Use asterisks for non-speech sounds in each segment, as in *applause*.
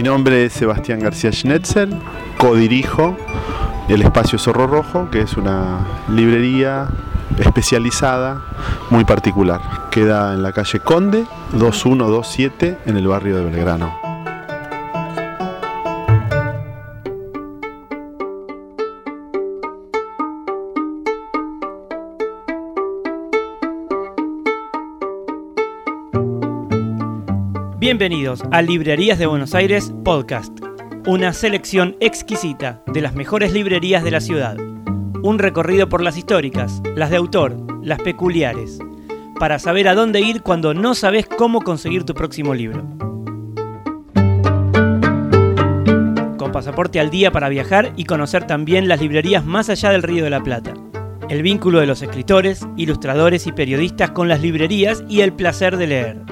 Mi nombre es Sebastián García Schnetzel, codirijo el espacio Zorro Rojo, que es una librería especializada muy particular. Queda en la calle Conde 2127 en el barrio de Belgrano. Bienvenidos a Librerías de Buenos Aires Podcast, una selección exquisita de las mejores librerías de la ciudad. Un recorrido por las históricas, las de autor, las peculiares, para saber a dónde ir cuando no sabes cómo conseguir tu próximo libro. Con pasaporte al día para viajar y conocer también las librerías más allá del Río de la Plata. El vínculo de los escritores, ilustradores y periodistas con las librerías y el placer de leer.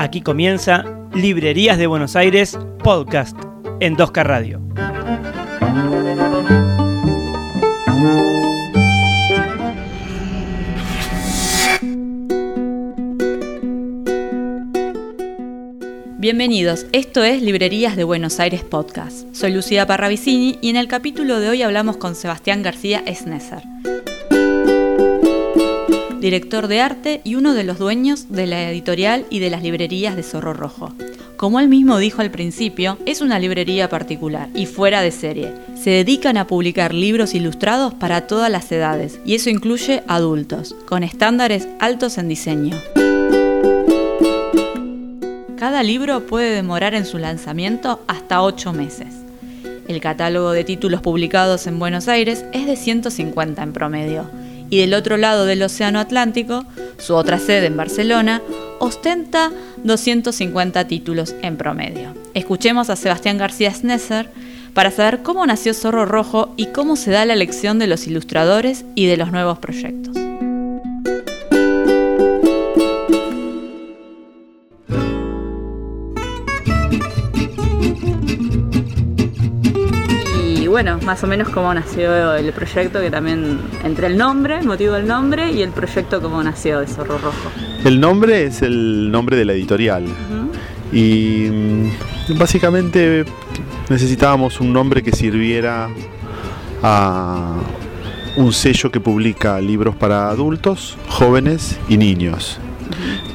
Aquí comienza Librerías de Buenos Aires Podcast en 2K Radio. Bienvenidos, esto es Librerías de Buenos Aires Podcast. Soy Lucía Parravicini y en el capítulo de hoy hablamos con Sebastián García Snesser, director de arte y uno de los dueños de la editorial y de las librerías de Zorro Rojo. Como él mismo dijo al principio, es una librería particular y fuera de serie. Se dedican a publicar libros ilustrados para todas las edades y eso incluye adultos, con estándares altos en diseño. Cada libro puede demorar en su lanzamiento hasta 8 meses. El catálogo de títulos publicados en Buenos Aires es de 150 en promedio, y del otro lado del Océano Atlántico, su otra sede en Barcelona, ostenta 250 títulos en promedio. Escuchemos a Sebastián García Snesser para saber cómo nació Zorro Rojo y cómo se da la elección de los ilustradores y de los nuevos proyectos. Bueno, más o menos cómo nació el proyecto, que también entre el nombre, el motivo del nombre, y el proyecto cómo nació de Zorro Rojo. El nombre es el nombre de la editorial. Y mm, básicamente necesitábamos un nombre que sirviera a un sello que publica libros para adultos, jóvenes y niños.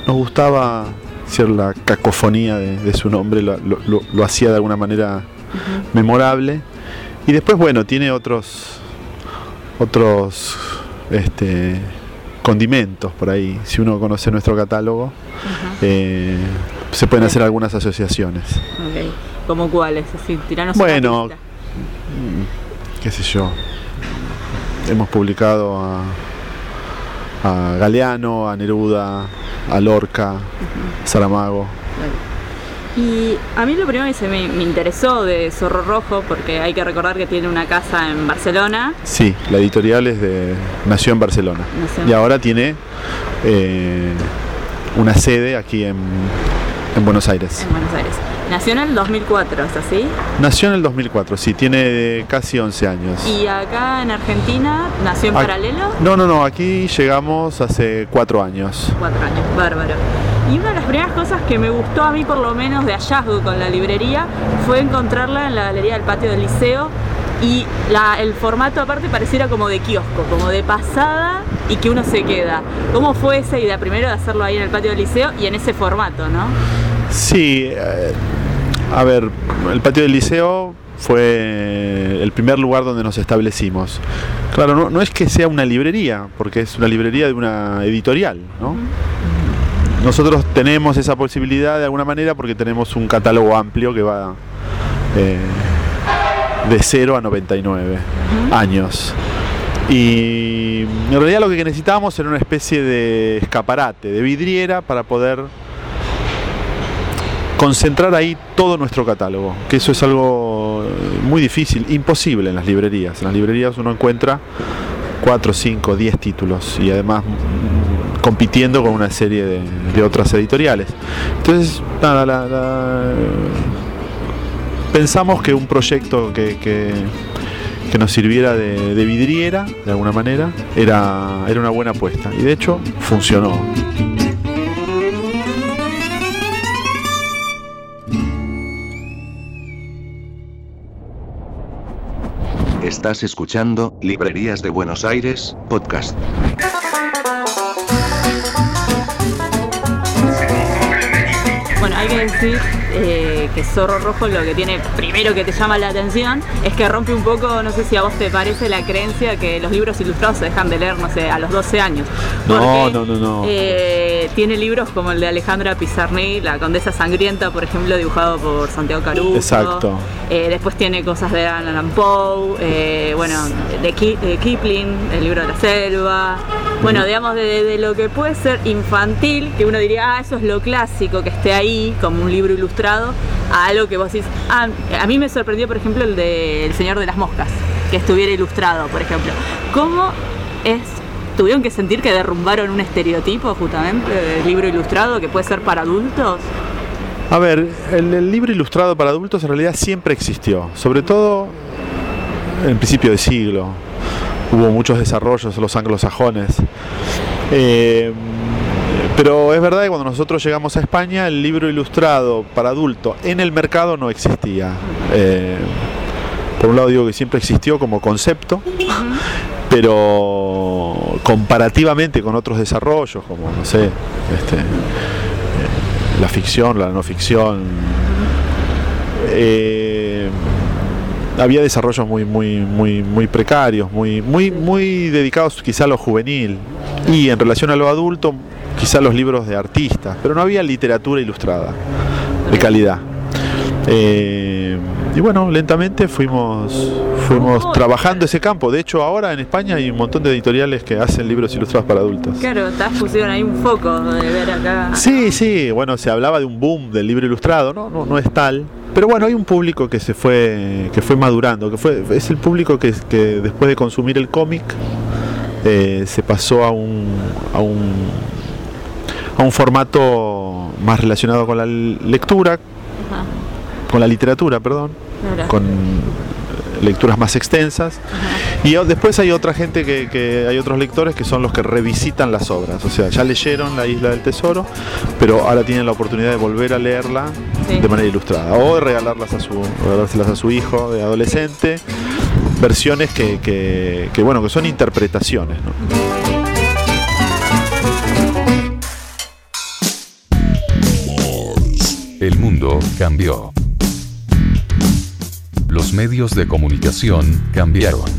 Nos gustaba ser la cacofonía de, de su nombre, lo, lo- lo hacía de alguna manera memorable. Y después, bueno, tiene otros otros este, condimentos por ahí. Si uno conoce nuestro catálogo, eh, se pueden hacer algunas asociaciones. Ok. ¿Cómo cuáles? Así, tiranos Bueno, pista. qué sé yo. Hemos publicado a, a Galeano, a Neruda, a Lorca, a Saramago. Y a mí lo primero que se me, me interesó de Zorro Rojo, porque hay que recordar que tiene una casa en Barcelona, Sí, la editorial es de, nació en Barcelona Nació y ahora tiene eh, una sede aquí en, en Buenos Aires. en Buenos Aires. Nació en el 2004, ¿es así? Nació en el 2004, sí, tiene casi 11 años. Y acá en Argentina nació en paralelo, No, no, no, aquí llegamos hace cuatro años. cuatro años, bárbaro. Y una de las primeras cosas que me gustó a mí, por lo menos de hallazgo con la librería, fue encontrarla en la galería del patio del liceo y la- el formato aparte pareciera como de kiosco, como de pasada y que uno se queda. ¿Cómo fue esa idea primero de hacerlo ahí en el patio del liceo y en ese formato, no? Sí, eh, a ver, el patio del liceo fue el primer lugar donde nos establecimos. Claro, no, no es que sea una librería, porque es una librería de una editorial, ¿no? Nosotros tenemos esa posibilidad de alguna manera porque tenemos un catálogo amplio que va eh, de 0 a 99 años. Y en realidad lo que necesitábamos era una especie de escaparate, de vidriera para poder concentrar ahí todo nuestro catálogo, que eso es algo eh, muy difícil, imposible en las librerías. En las librerías uno encuentra 4, 5, 10 títulos y además compitiendo con una serie de, otras editoriales. Entonces, nada, la, la, pensamos que un proyecto que, que, nos sirviera de, de, vidriera, de alguna manera, era, era una buena apuesta. Y de hecho, funcionó. Estás escuchando Librerías de Buenos Aires, podcast. Bueno, hay que decir eh, que Zorro Rojo lo que tiene primero que te llama la atención es que rompe un poco, no sé si a vos te parece la creencia que los libros ilustrados se dejan de leer, no sé, a los 12 años. No, Porque, no, no, no. eh, tiene libros como el de Alejandra Pizarnik, La Condesa Sangrienta, por ejemplo, dibujado por Santiago Caruso. Exacto. Eh, después tiene cosas de Allan Poe, bueno, de, Ki- de Kipling, el libro de la selva. Bueno, digamos, de, de lo que puede ser infantil, que uno diría, ah, eso es lo clásico, que esté ahí como un libro ilustrado, a algo que vos decís, ah, a mí me sorprendió, por ejemplo, el de El Señor de las Moscas, que estuviera ilustrado, por ejemplo. ¿Cómo es ¿Tuvieron que sentir que derrumbaron un estereotipo justamente del libro ilustrado que puede ser para adultos? A ver, el, libro ilustrado para adultos en realidad siempre existió, sobre todo en principio de siglo. Hubo muchos desarrollos los anglosajones. Eh, pero es verdad que cuando nosotros llegamos a España, el libro ilustrado para adulto en el mercado no existía. Eh, por un lado digo que siempre existió como concepto, pero comparativamente con otros desarrollos, como, no sé, este, eh, la ficción, la no ficción, eh, había desarrollos muy, muy, muy, muy precarios, muy, muy, muy dedicados quizá a lo juvenil. Y en relación a lo adulto, quizá los libros de artistas, pero no había literatura ilustrada de calidad. Eh, y bueno, lentamente fuimos, fuimos trabajando ese campo. De hecho, ahora en España hay un montón de editoriales que hacen libros ilustrados para adultos. Claro, estás pusieron ahí un foco de ver acá. Sí, sí, bueno, se hablaba de un boom del libro ilustrado, no, no, no es tal. Pero bueno, hay un público que se fue, que fue madurando, que fue, es el público que, que después de consumir el cómic eh, se pasó a un, a un a un formato más relacionado con la lectura, Ajá, con la literatura, perdón, con lecturas más extensas. Y después hay otra gente que, que hay otros lectores que son los que revisitan las obras. O sea, ya leyeron La Isla del Tesoro, pero ahora tienen la oportunidad de volver a leerla Sí. de manera ilustrada. O de regalarlas a su, regalárselas a su hijo de adolescente. Versiones que, que- que, bueno, que son interpretaciones. ¿no? El mundo cambió. Los medios de comunicación cambiaron.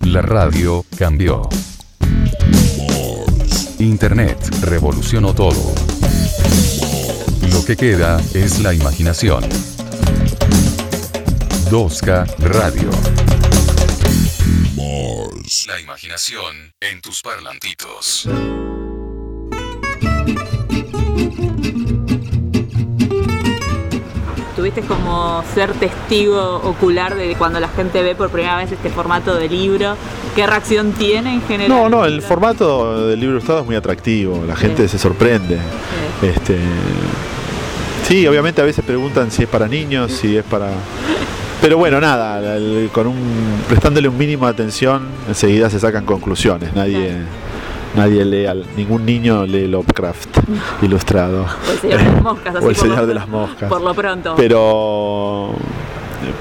La radio cambió. Internet revolucionó todo. Lo que queda es la imaginación. 2K Radio. La imaginación en tus parlantitos. Tuviste como ser testigo ocular de cuando la gente ve por primera vez este formato de libro. ¿Qué reacción tiene en general? No, no, el formato del libro ilustrado es muy atractivo, la gente Sí. se sorprende. Sí. Este, sí, obviamente a veces preguntan si es para niños, si es para... Pero bueno, nada, el- con un, prestándole un mínimo de atención, enseguida se sacan conclusiones. Nadie, nadie lee, al- ningún niño lee Lovecraft *laughs* ilustrado. O el Señor de las Moscas. así *laughs* O el por Señor lo- de las Moscas. Por lo pronto. Pero,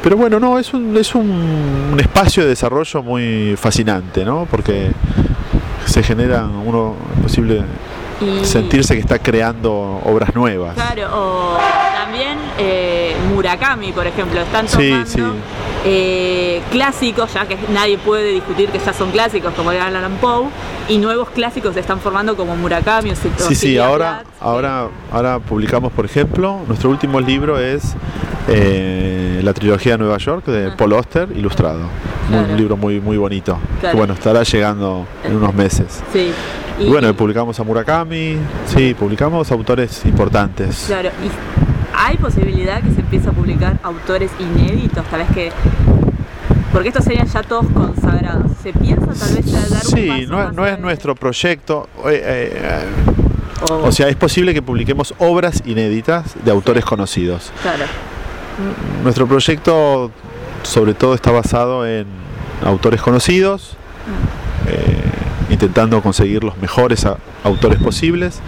pero bueno, no, es un, es un, un espacio de desarrollo muy fascinante, ¿no? Porque se genera uno posible Y- sentirse que está creando obras nuevas. Claro, o también eh, Murakami, por ejemplo, están Sí, tomando sí. Eh, clásicos, ya que nadie puede discutir que ya son clásicos, como de Alan Poe, y nuevos clásicos se están formando como Murakami o o Sí, sí, ahora, ahora, ahora publicamos, por ejemplo, nuestro último libro es eh, la trilogía de Nueva York de. Paul Auster, ilustrado. Claro. Un libro muy, muy bonito. Claro. Que bueno, estará llegando en unos meses. Sí. Y bueno, publicamos a Murakami, sí, publicamos autores importantes. Claro, y hay posibilidad que se empiece a publicar autores inéditos, tal vez que. Porque estos serían ya todos consagrados. ¿Se piensa tal vez ya dar un Sí, paso no, es- más no es adelante? nuestro proyecto. eh, eh, O- o sea, es posible que publiquemos obras inéditas de autores conocidos. Claro. Nuestro proyecto sobre todo está basado en autores conocidos, eh, intentando conseguir los mejores a- autores posibles,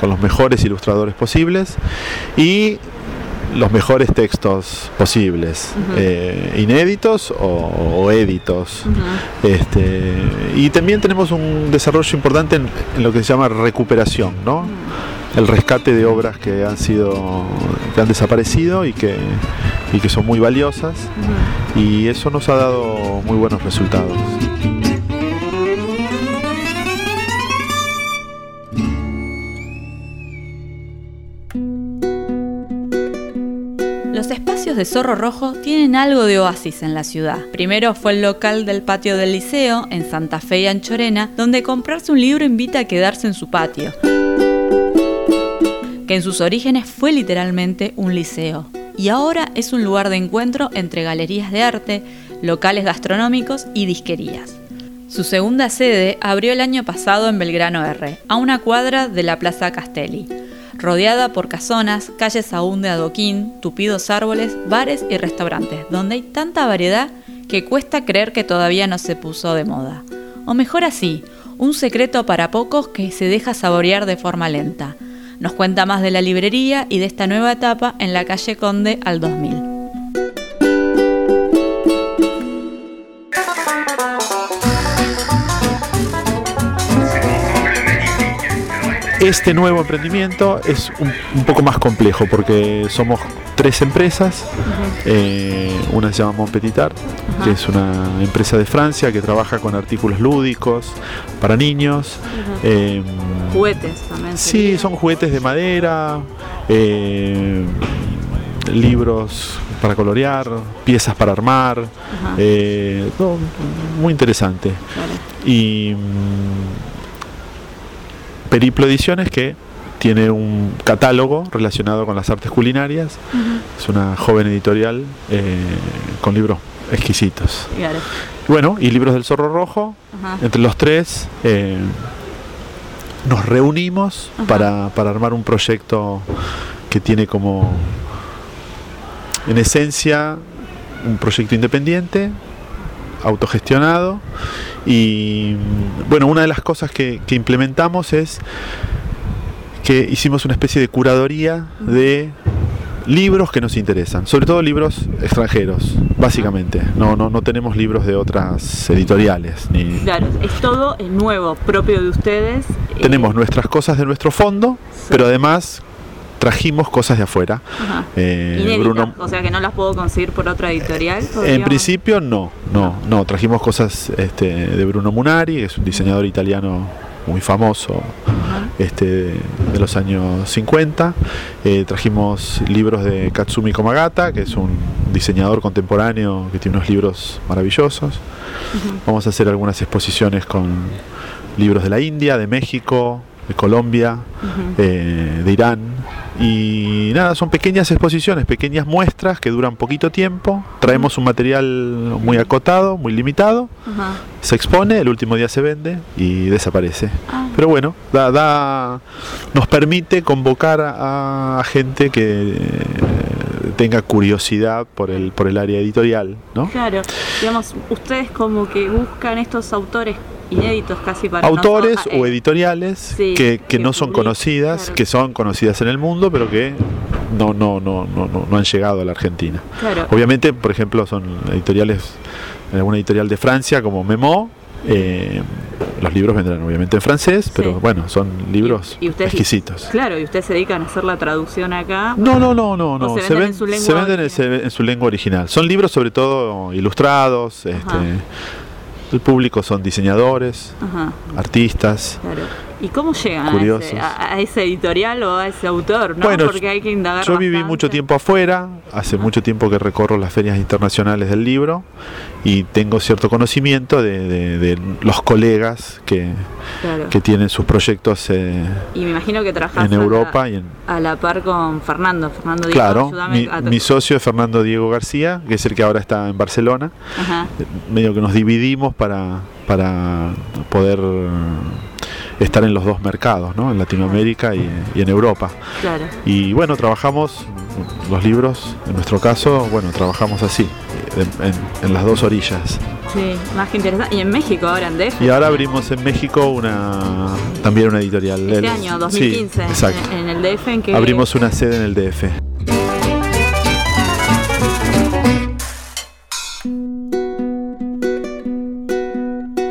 con los mejores ilustradores posibles y los mejores textos posibles, eh, inéditos o, o éditos. este, y también tenemos un desarrollo importante en, en lo que se llama recuperación, ¿no? el rescate de obras que han sido que han desaparecido y que, y que son muy valiosas y eso nos ha dado muy buenos resultados. De Zorro Rojo tienen algo de oasis en la ciudad. Primero fue el local del patio del liceo, en Santa Fe y Anchorena, donde comprarse un libro invita a quedarse en su patio, que en sus orígenes fue literalmente un liceo. Y ahora es un lugar de encuentro entre galerías de arte, locales gastronómicos y disquerías. Su segunda sede abrió el año pasado en Belgrano R, a una cuadra de la Plaza Castelli rodeada por casonas, calles aún de adoquín, tupidos árboles, bares y restaurantes, donde hay tanta variedad que cuesta creer que todavía no se puso de moda. O mejor así, un secreto para pocos que se deja saborear de forma lenta. Nos cuenta más de la librería y de esta nueva etapa en la calle Conde al 2000. Este nuevo emprendimiento es un, un poco más complejo porque somos tres empresas. Eh, una se llama Montpetitar, que es una empresa de Francia que trabaja con artículos lúdicos para niños. Eh, Juguetes también. Sí, son juguetes de madera, eh, libros para colorear, piezas para armar, eh, no, muy interesante. Claro. Y Periplo Ediciones que tiene un catálogo relacionado con las artes culinarias. Es una joven editorial eh, con libros exquisitos. Claro. Bueno, y libros del Zorro Rojo, Ajá. entre los tres eh, nos reunimos para, para armar un proyecto que tiene como, en esencia, un proyecto independiente, autogestionado. Y bueno, una de las cosas que, que implementamos es que hicimos una especie de curaduría de libros que nos interesan, sobre todo libros extranjeros, básicamente. No, no, no tenemos libros de otras editoriales. Ni, Claro, es todo nuevo, propio de ustedes. tenemos nuestras cosas de nuestro fondo, pero además trajimos cosas de afuera. Eh, Bruno, o sea que no las puedo conseguir por otra editorial. en podríamos- principio no, no, no. Trajimos cosas este, de Bruno Munari, que es un diseñador italiano muy famoso este, de los años 50. Eh, trajimos libros de Katsumi Komagata, que es un diseñador contemporáneo que tiene unos libros maravillosos. Vamos a hacer algunas exposiciones con libros de la India, de México, de Colombia, eh, de Irán. Y nada, son pequeñas exposiciones, pequeñas muestras que duran poquito tiempo. Traemos un material muy acotado, muy limitado. Ajá. Se expone, el último día se vende y desaparece. Ah. Pero bueno, da, da- nos permite convocar a, a gente que eh, tenga curiosidad por el, por el área editorial, ¿no? Claro, digamos, ustedes como que buscan estos autores inéditos casi para Autores nosotros, o eh, editoriales sí, que, que que no son conocidas, claro. que son conocidas en el mundo, pero que no, no, no, no, no, no han llegado a la Argentina. Claro. Obviamente, por ejemplo, son editoriales, alguna editorial de Francia como Memo. eh, los libros vendrán obviamente en francés, pero Sí. bueno, son libros Y- y ustedes- exquisitos. Claro, y ustedes se dedican a hacer la traducción acá. No, no, no, no, no. se venden en su lengua se venden en, original. se- en su lengua original. Son libros sobre todo ilustrados. Este, el público son diseñadores, Ajá, artistas. claro. ¿Y cómo llegan a ese, a, a ese editorial o a ese autor? ¿no? Bueno, Porque hay que indagar Yo viví bastante. mucho tiempo afuera, hace mucho tiempo que recorro las ferias internacionales del libro y tengo cierto conocimiento de, de- de los colegas que, Claro. que tienen sus proyectos eh, Y me imagino que en a la- Europa y en, a la par con Fernando. Fernando Diego, Claro, mi, a- mi socio es Fernando Diego García, que es el que ahora está en Barcelona. Ajá. Medio que nos dividimos para, para poder estar en los dos mercados, ¿no? en Latinoamérica y, en Europa. Claro. Y bueno, trabajamos los libros, en nuestro caso, bueno, trabajamos así, en, las dos orillas. Sí, más que interesante. Y en México ahora, en DF. Y ahora abrimos en México una también una editorial. Este el, año, 2015. Exacto. En, el DF. ¿en que... Abrimos una sede en el DF.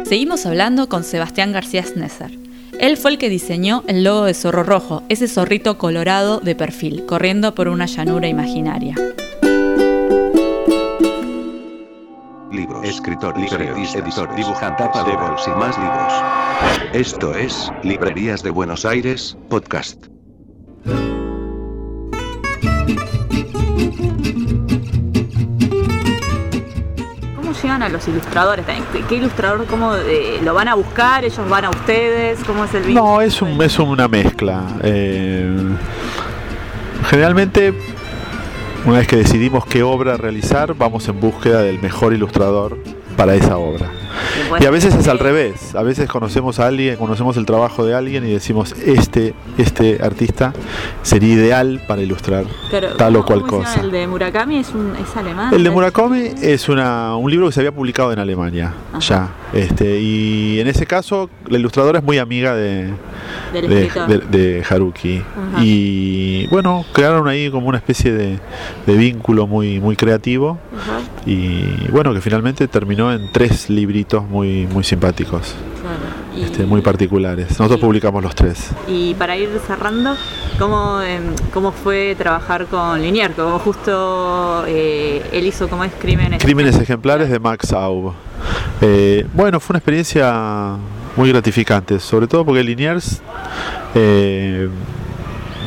Seguimos hablando con Sebastián García Snesser él fue el que diseñó el logo de Zorro Rojo, ese zorrito colorado de perfil, corriendo por una llanura imaginaria. Libros, escritor, libretista, editor, dibujante, tapa de bolsa y más libros. Esto es Librerías de Buenos Aires, podcast. ¿Cómo llegan a los ilustradores? ¿Qué- ¿Qué ilustrador, cómo eh, lo van a buscar? ¿Ellos van a ustedes? ¿Cómo es el vínculo? No, es, un, es una mezcla. Eh, generalmente, una vez que decidimos qué obra realizar, vamos en búsqueda del mejor ilustrador para esa obra. Y a veces es al revés. A veces conocemos a alguien, conocemos el trabajo de alguien y decimos, este, este artista sería ideal para ilustrar tal o ¿cómo- cual cosa. El de Murakami es, un, es alemán. El de. Murakami es una, un libro que se había publicado en Alemania Ajá. ya. Este, y en ese caso, la ilustradora es muy amiga de, de, escritor. de- de Haruki. Ajá. Y bueno, crearon ahí como una especie de, de vínculo muy, muy creativo. Ajá, Y bueno, que finalmente terminó en tres libritos muy, muy simpáticos, claro. Y- este, muy particulares. Nosotros y- publicamos los tres. Y para ir cerrando, ¿cómo, em, cómo fue trabajar con Linier? Como justo eh, él hizo como es Crímenes. Crímenes ejemplares de Max Aub. Eh, bueno, fue una experiencia muy gratificante, sobre todo porque Liniers, eh,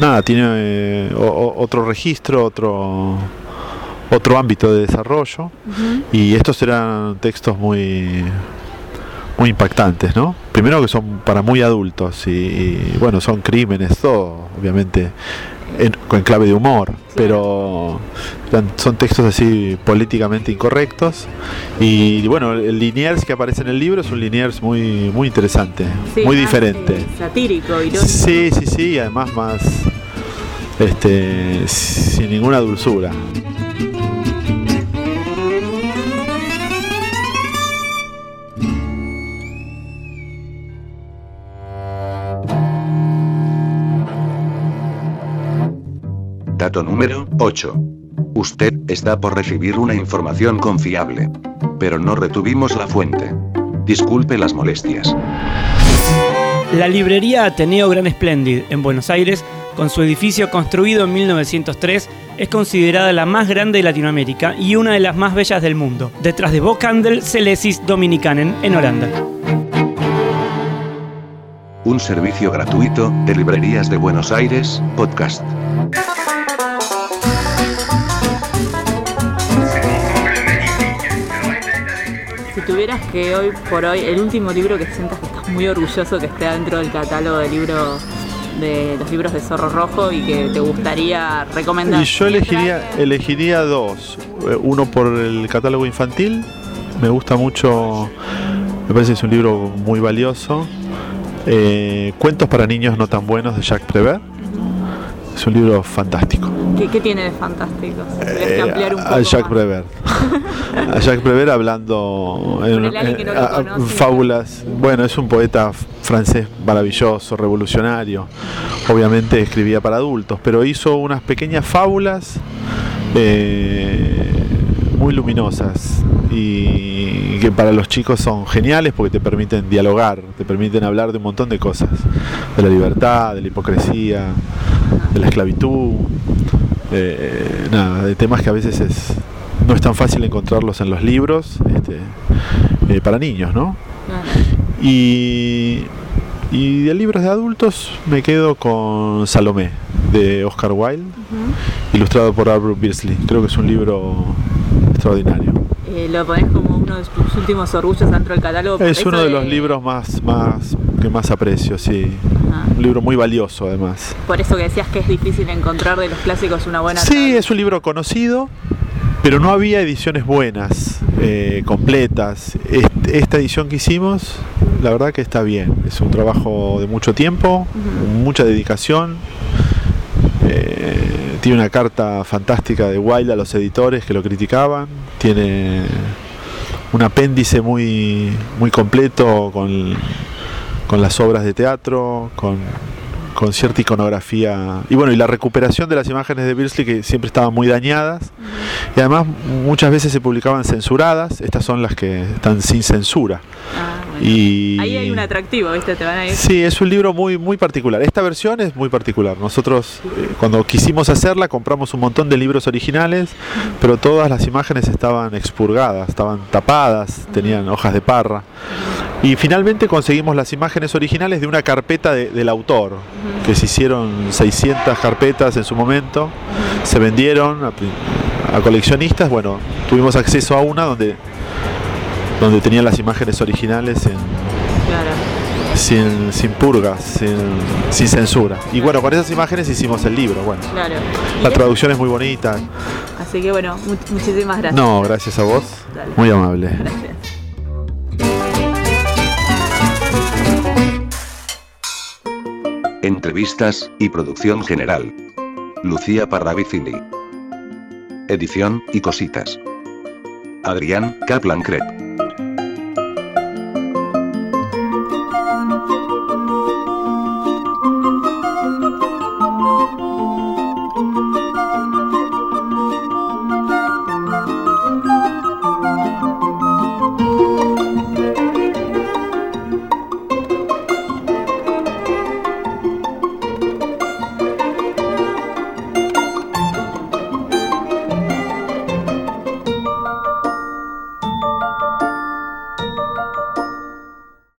nada, tiene o- otro registro, otro, otro ámbito de desarrollo, y estos eran textos muy, muy impactantes, ¿no? Primero que son para muy adultos, y, y, bueno, son crímenes, todo, obviamente, en, en clave de humor, pero son textos así políticamente incorrectos y bueno el Liniers que aparece en el libro es un Liniers muy muy interesante Sí, muy más, diferente. satírico, irónico. sí sí sí y además más este sin ninguna dulzura Dato número 8. Usted está por recibir una información confiable. Pero no retuvimos la fuente. Disculpe las molestias. La librería Ateneo Gran Splendid en Buenos Aires, con su edificio construido en 1903, es considerada la más grande de Latinoamérica y una de las más bellas del mundo, detrás de Bockhandel Celesis Dominicanen en Holanda. Un servicio gratuito de Librerías de Buenos Aires, podcast. Si tuvieras que hoy por hoy, el último libro que sientas que estás muy orgulloso que esté dentro del catálogo de libros de los libros de Zorro Rojo y que te gustaría recomendar. y yo elegiría elegiría dos. Eh, uno por el catálogo infantil. Me gusta mucho me parece que es un libro muy valioso. Eh, cuentos para niños no tan buenos de Jacques Prévert. Es un libro fantástico ¿Qué, qué tiene de fantástico? Si tuvieras que Eh, ampliar un a Jacques. Prévert. a Jacques Prévert hablando en, no a- conoce. fábulas. Bueno, es un poeta francés maravilloso, revolucionario. Obviamente escribía para adultos, pero hizo unas pequeñas fábulas eh, muy luminosas y que para los chicos son geniales porque te permiten dialogar, te permiten hablar de un montón de cosas, de la libertad, de la hipocresía, de la esclavitud, eh, nada, de temas que a veces es, no es tan fácil encontrarlos en los libros este, eh, para niños, ¿no? Y, y de libros de adultos me quedo con Salomé, de Oscar Wilde, ilustrado por Albert Beasley. Creo que es un libro extraordinario. Eh, lo pones como uno de tus últimos orgullos dentro del catálogo. Es uno de los libros más, más que más aprecio, sí. Un libro muy valioso además. por eso que decías que es difícil encontrar de los clásicos una buena. Sí, es un libro conocido, pero no había ediciones buenas, eh, completas. Est- Esta edición que hicimos, la verdad que está bien. Es un trabajo de mucho tiempo, mucha dedicación. Eh, tiene una carta fantástica de Wilde a los editores que lo criticaban. Tiene un apéndice muy, muy completo con, con las obras de teatro, con, con cierta iconografía. Y bueno, y la recuperación de las imágenes de Beardsley que siempre estaban muy dañadas. Y además muchas veces se publicaban censuradas. Estas son las que están sin censura. Ah, bueno. Y Ahí hay un atractivo, ¿viste? Te van a ir. Sí, es un libro muy, muy particular. Esta versión es muy particular. Nosotros, eh, cuando quisimos hacerla, compramos un montón de libros originales, pero todas las imágenes estaban expurgadas, estaban tapadas, tenían hojas de parra. Y finalmente conseguimos las imágenes originales de una carpeta de- del autor, que se hicieron 600 carpetas en su momento, se vendieron a, coleccionistas. Bueno, tuvimos acceso a una donde, donde tenían las imágenes originales en, sin, sin purgas, sin, sin censura. Y bueno, con esas imágenes hicimos el libro. Bueno, Claro. la traducción es muy bonita. Así que bueno, mu- muchísimas gracias. No, gracias a vos. Dale. Muy amable. Gracias. Entrevistas y producción general. Lucía Parravicini. Edición y cositas. Adrián Kaplan Crep.